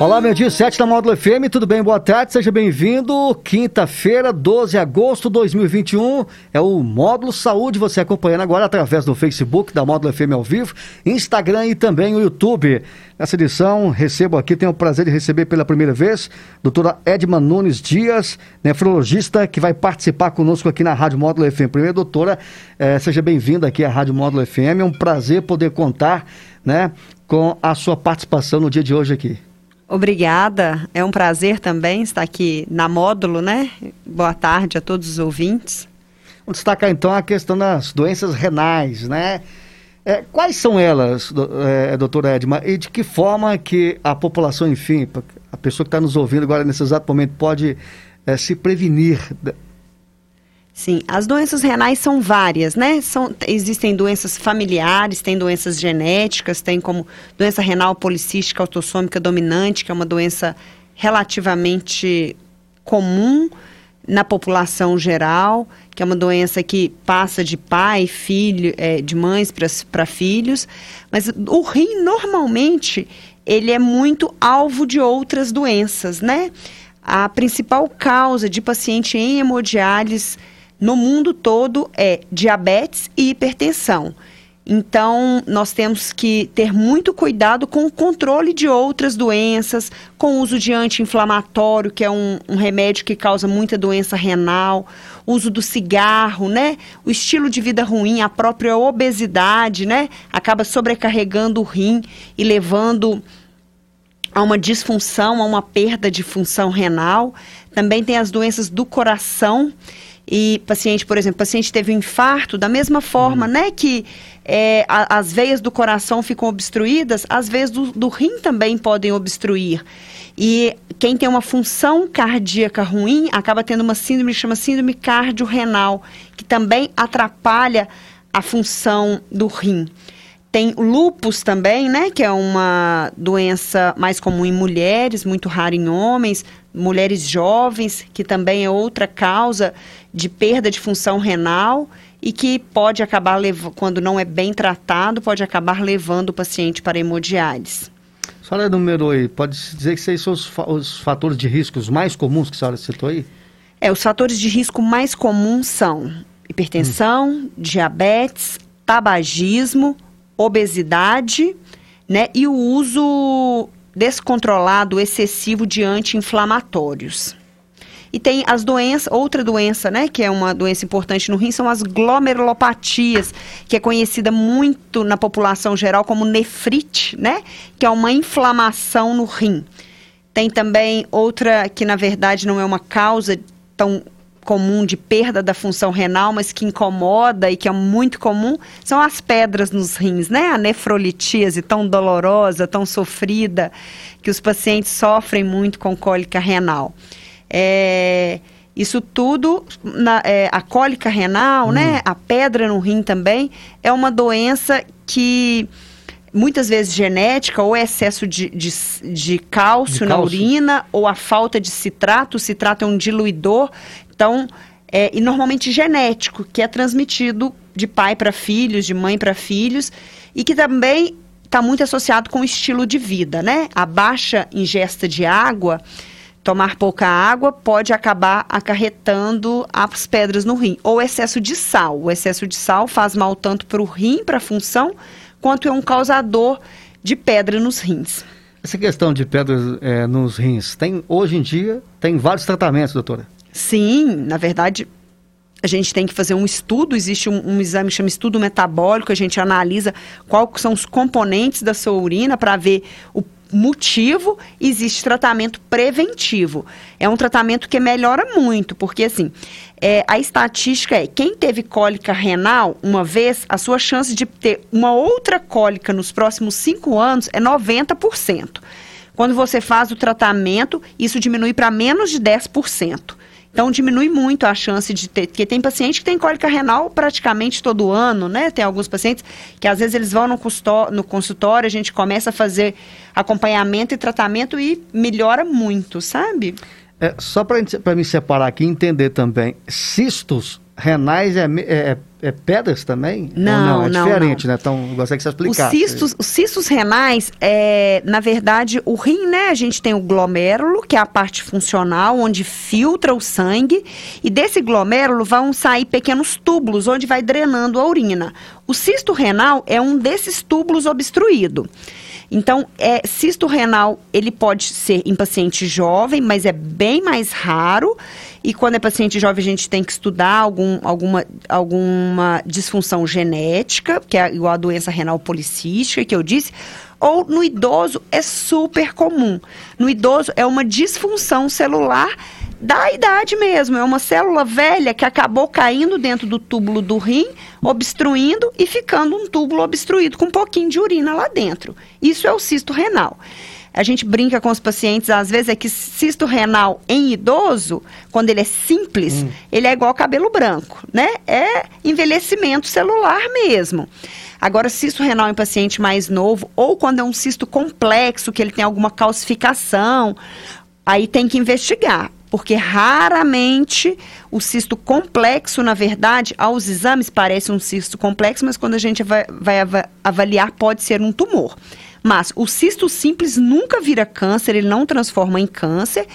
Olá, meu dia 7 da Módulo FM, tudo bem? Boa tarde, seja bem-vindo. Quinta-feira, 12 de agosto de 2021, é o Módulo Saúde, você acompanhando agora através do Facebook da Módulo FM ao vivo, Instagram e também o YouTube. Nessa edição, recebo aqui, tenho o prazer de receber pela primeira vez, doutora Edma Nunes Dias, nefrologista, que vai participar conosco aqui na Rádio Módulo FM. Primeiro, doutora, eh, seja bem-vinda aqui à Rádio Módulo FM, é um prazer poder contar né, com a sua participação no dia de hoje aqui. Obrigada, é um prazer também estar aqui na Módulo, né? Boa tarde a todos os ouvintes. Vamos destacar então a questão das doenças renais, né? É, quais são elas, do, é, doutora Edma, e de que forma que a população, enfim, a pessoa que está nos ouvindo agora nesse exato momento pode é, se prevenir Sim, as doenças renais são várias, né? São, existem doenças familiares, tem doenças genéticas, tem como doença renal policística autossômica dominante, que é uma doença relativamente comum na população geral, que é uma doença que passa de pai, filho, é, de mães para filhos, mas o rim normalmente ele é muito alvo de outras doenças, né? A principal causa de paciente em hemodiálise no mundo todo é diabetes e hipertensão. Então, nós temos que ter muito cuidado com o controle de outras doenças, com o uso de anti-inflamatório, que é um, um, remédio que causa muita doença renal, uso do cigarro, né? O estilo de vida ruim, a própria obesidade, né? Acaba sobrecarregando o rim e levando a uma disfunção, a uma perda de função renal. Também tem as doenças do coração e paciente, por exemplo, paciente teve um infarto, da mesma forma, uhum. né, que é, a, as veias do coração ficam obstruídas, as veias do, do rim também podem obstruir. E quem tem uma função cardíaca ruim acaba tendo uma síndrome que chama síndrome cardiorrenal, que também atrapalha a função do rim. Tem lupus também, né, que é uma doença mais comum em mulheres, muito rara em homens, mulheres jovens, que também é outra causa de perda de função renal e que pode acabar, quando não é bem tratado, pode acabar levando o paciente para hemodiálise. A senhora numerou aí, pode dizer que esses são os, os fatores de riscos mais comuns que a senhora citou aí? É, os fatores de risco mais comuns são hipertensão, hum. diabetes, tabagismo, obesidade, né, e o uso descontrolado, excessivo de anti-inflamatórios. E tem as doenças, outra doença, né, que é uma doença importante no rim, são as glomerulopatias, que é conhecida muito na população geral como nefrite, né, que é uma inflamação no rim. Tem também outra que na verdade não é uma causa tão comum de perda da função renal, mas que incomoda e que é muito comum, são as pedras nos rins, né? A nefrolitíase tão dolorosa, tão sofrida, que os pacientes sofrem muito com cólica renal. É, isso tudo, na, é, a cólica renal, hum. né? A pedra no rim também, é uma doença que muitas vezes genética, ou excesso de, de, de, cálcio, de, na cálcio. urina, ou a falta de citrato. O citrato é um diluidor, então, é, e normalmente genético, que é transmitido de pai para filhos, de mãe para filhos, e que também está muito associado com o estilo de vida, né? A baixa ingesta de água, tomar pouca água, pode acabar acarretando as pedras no rim. Ou excesso de sal. O excesso de sal faz mal tanto para o rim, para a função, quanto é um causador de pedra nos rins. Essa questão de pedras é, nos rins, tem hoje em dia, tem vários tratamentos, doutora? Sim, na verdade, a gente tem que fazer um estudo, existe um, um exame que chama estudo metabólico, a gente analisa quais são os componentes da sua urina para ver o motivo, existe tratamento preventivo. É um tratamento que melhora muito, porque assim, é, a estatística é, quem teve cólica renal uma vez, a sua chance de ter uma outra cólica nos próximos cinco anos é 90%. Quando você faz o tratamento, isso diminui para menos de 10%. Então diminui muito a chance de ter, porque tem paciente que tem cólica renal praticamente todo ano, né? Tem alguns pacientes que às vezes eles vão no, no consultório, a gente começa a fazer acompanhamento e tratamento e melhora muito, sabe? É, só para me separar aqui entender também, cistos renais é, é, é pedras também? Não, não, é não, diferente, não. né? Então, gostaria que você explicasse. Os cistos, os cistos renais, é, na verdade, o rim, né? A gente tem o glomérulo, que é a parte funcional, onde filtra o sangue, e desse glomérulo vão sair pequenos túbulos, onde vai drenando a urina. O cisto renal é um desses túbulos obstruído. Então, é, cisto renal, ele pode ser em paciente jovem, mas é bem mais raro. E quando é paciente jovem, a gente tem que estudar algum, alguma, alguma disfunção genética, que é igual a doença renal policística que eu disse. Ou no idoso é super comum. No idoso é uma disfunção celular da idade mesmo. É uma célula velha que acabou caindo dentro do túbulo do rim, obstruindo e ficando um túbulo obstruído com um pouquinho de urina lá dentro. Isso é o cisto renal. A gente brinca com os pacientes, às vezes, é que cisto renal em idoso, quando ele é simples, hum. ele é igual cabelo branco, né? É envelhecimento celular mesmo. Agora, cisto renal em paciente mais novo, ou quando é um cisto complexo, que ele tem alguma calcificação, aí tem que investigar porque raramente o cisto complexo, na verdade, aos exames parece um cisto complexo, mas quando a gente vai, vai avaliar, pode ser um tumor. Mas o cisto simples nunca vira câncer, ele não transforma em câncer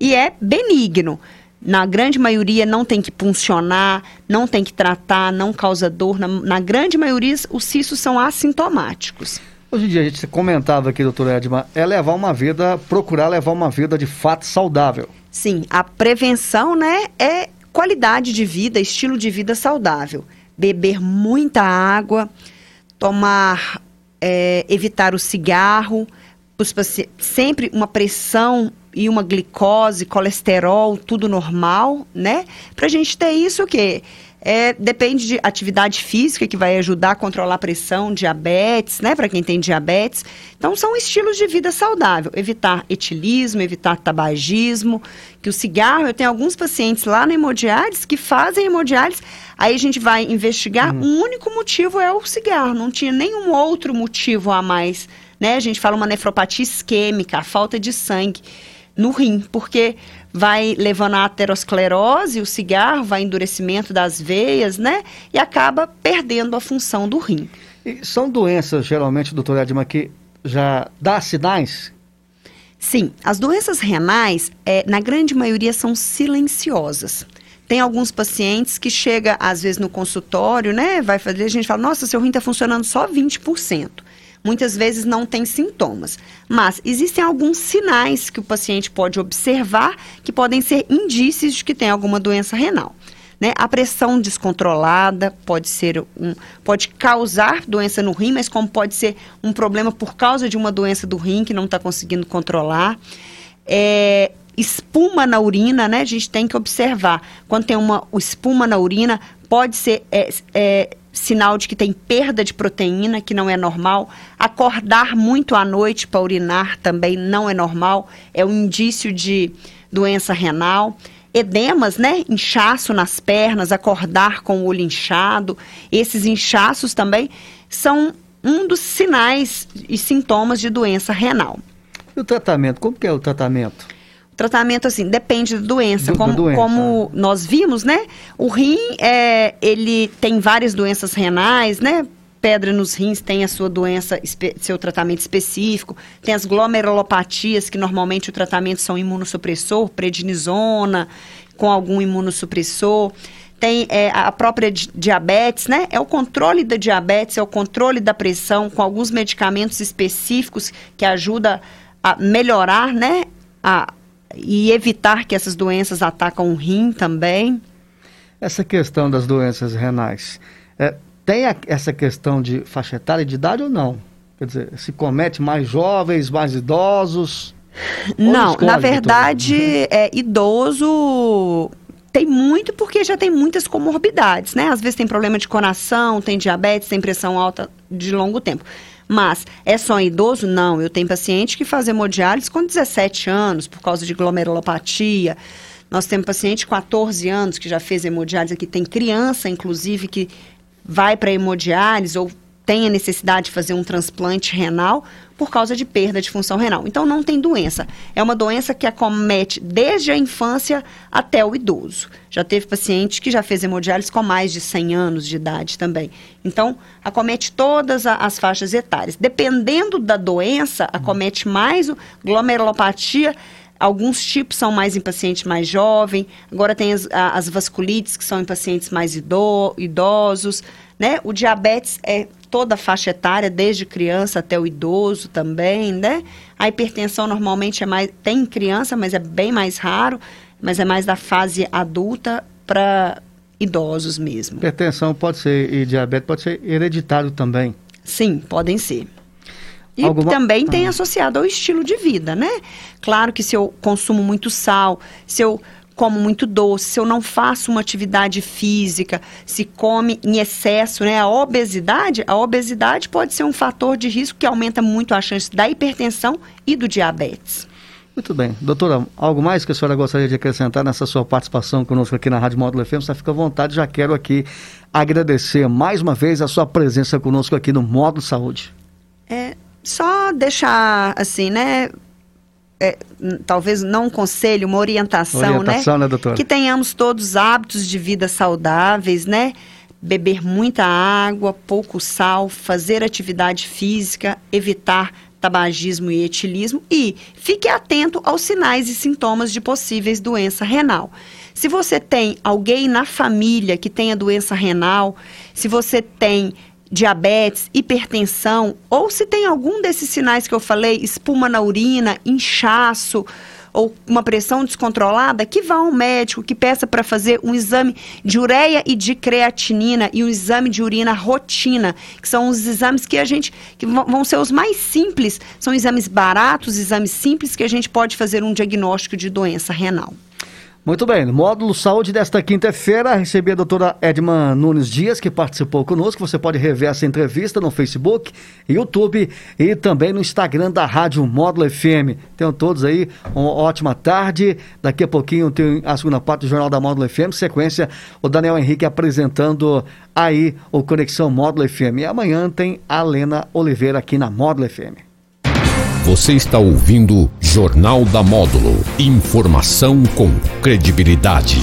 e é benigno. Na grande maioria não tem que puncionar, não tem que tratar, não causa dor. Na, na grande maioria, os cistos são assintomáticos. Hoje em dia, a gente comentava aqui, doutor Edmar, é levar uma vida, procurar levar uma vida de fato saudável. Sim, a prevenção, né, é qualidade de vida, estilo de vida saudável. Beber muita água, tomar, é, evitar o cigarro, sempre uma pressão e uma glicose, colesterol, tudo normal, né? Pra gente ter isso o quê? É, depende de atividade física que vai ajudar a controlar a pressão, diabetes, né? Para quem tem diabetes. Então, são estilos de vida saudável. Evitar etilismo, evitar tabagismo, que o cigarro, eu tenho alguns pacientes lá na hemodiálise que fazem hemodiálise, aí a gente vai investigar, hum. o único motivo é o cigarro, não tinha nenhum outro motivo a mais, né? A gente fala uma nefropatia isquêmica, a falta de sangue no rim, porque vai levando a aterosclerose, o cigarro, vai endurecimento das veias, né? E acaba perdendo a função do rim. E são doenças, geralmente, doutor Edma, que já dá sinais? Sim, as doenças renais, é, na grande maioria, são silenciosas. Tem alguns pacientes que chega, às vezes, no consultório, né? Vai fazer, a gente fala, nossa, seu rim está funcionando só 20% muitas vezes não tem sintomas. Mas existem alguns sinais que o paciente pode observar que podem ser indícios de que tem alguma doença renal. Né? A pressão descontrolada pode ser um, pode causar doença no rim, mas como pode ser um problema por causa de uma doença do rim que não está conseguindo controlar. É, espuma na urina, né? A gente tem que observar. Quando tem uma espuma na urina, pode ser é, é, sinal de que tem perda de proteína, que não é normal. Acordar muito à noite para urinar também não é normal, é um indício de doença renal. Edemas, né? Inchaço nas pernas, acordar com o olho inchado. Esses inchaços também são um dos sinais e sintomas de doença renal. E o tratamento? Como que é o tratamento? Tratamento assim depende da doença, Do, como, doença. como é. nós vimos, né? O rim é, ele tem várias doenças renais, né? Pedra nos rins tem a sua doença, seu tratamento específico. Tem as glomerulopatias, que normalmente o tratamento são imunossupressor, prednisona, com algum imunossupressor. Tem é, a própria diabetes, né? É o controle da diabetes, é o controle da pressão, com alguns medicamentos específicos que ajuda a melhorar, né? A, e evitar que essas doenças atacam o rim também. Essa questão das doenças renais, é, tem a, essa questão de faixa etária de idade ou não? Quer dizer, se comete mais jovens, mais idosos? Não, na verdade, é, idoso tem muito porque já tem muitas comorbidades, né? Às vezes tem problema de coração, tem diabetes, tem pressão alta de longo tempo. Mas é só em idoso? Não. Eu tenho paciente que faz hemodiálise com 17 anos, por causa de glomerulopatia. Nós temos paciente de 14 anos que já fez hemodiálise aqui, tem criança, inclusive, que vai para hemodiálise ou tem a necessidade de fazer um transplante renal por causa de perda de função renal. Então não tem doença. É uma doença que acomete desde a infância até o idoso. Já teve paciente que já fez hemodiálise com mais de 100 anos de idade também. Então acomete todas as faixas etárias. Dependendo da doença, acomete mais o glomerulopatia Alguns tipos são mais em paciente mais jovem. Agora tem as, as vasculites, que são em pacientes mais idosos. Né? O diabetes é toda a faixa etária, desde criança até o idoso também, né? A hipertensão normalmente é mais tem criança, mas é bem mais raro, mas é mais da fase adulta para idosos mesmo. Hipertensão pode ser e diabetes pode ser hereditário também. Sim, podem ser. E Alguma... também tem associado ao estilo de vida, né? Claro que se eu consumo muito sal, se eu como muito doce, se eu não faço uma atividade física, se come em excesso, né? A obesidade, a obesidade pode ser um fator de risco que aumenta muito a chance da hipertensão e do diabetes. Muito bem. Doutora, algo mais que a senhora gostaria de acrescentar nessa sua participação conosco aqui na Rádio Módulo FM? Você fica à vontade, já quero aqui agradecer mais uma vez a sua presença conosco aqui no Módulo Saúde. É, só deixar assim, né? É, talvez não um conselho, uma orientação, orientação né? né doutora? Que tenhamos todos hábitos de vida saudáveis, né? Beber muita água, pouco sal, fazer atividade física, evitar tabagismo e etilismo e fique atento aos sinais e sintomas de possíveis doença renal. Se você tem alguém na família que tenha doença renal, se você tem diabetes, hipertensão, ou se tem algum desses sinais que eu falei, espuma na urina, inchaço, ou uma pressão descontrolada, que vá ao médico, que peça para fazer um exame de ureia e de creatinina e um exame de urina rotina, que são os exames que a gente que vão ser os mais simples, são exames baratos, exames simples que a gente pode fazer um diagnóstico de doença renal. Muito bem, módulo saúde desta quinta-feira, recebi a doutora Edma Nunes Dias, que participou conosco. Você pode rever essa entrevista no Facebook, YouTube e também no Instagram da Rádio Módulo FM. Tenham todos aí uma ótima tarde. Daqui a pouquinho tem a segunda parte do Jornal da Módulo FM. Sequência, o Daniel Henrique apresentando aí o Conexão Módulo FM. E amanhã tem a Lena Oliveira aqui na Módulo FM. Você está ouvindo Jornal da Módulo. Informação com credibilidade.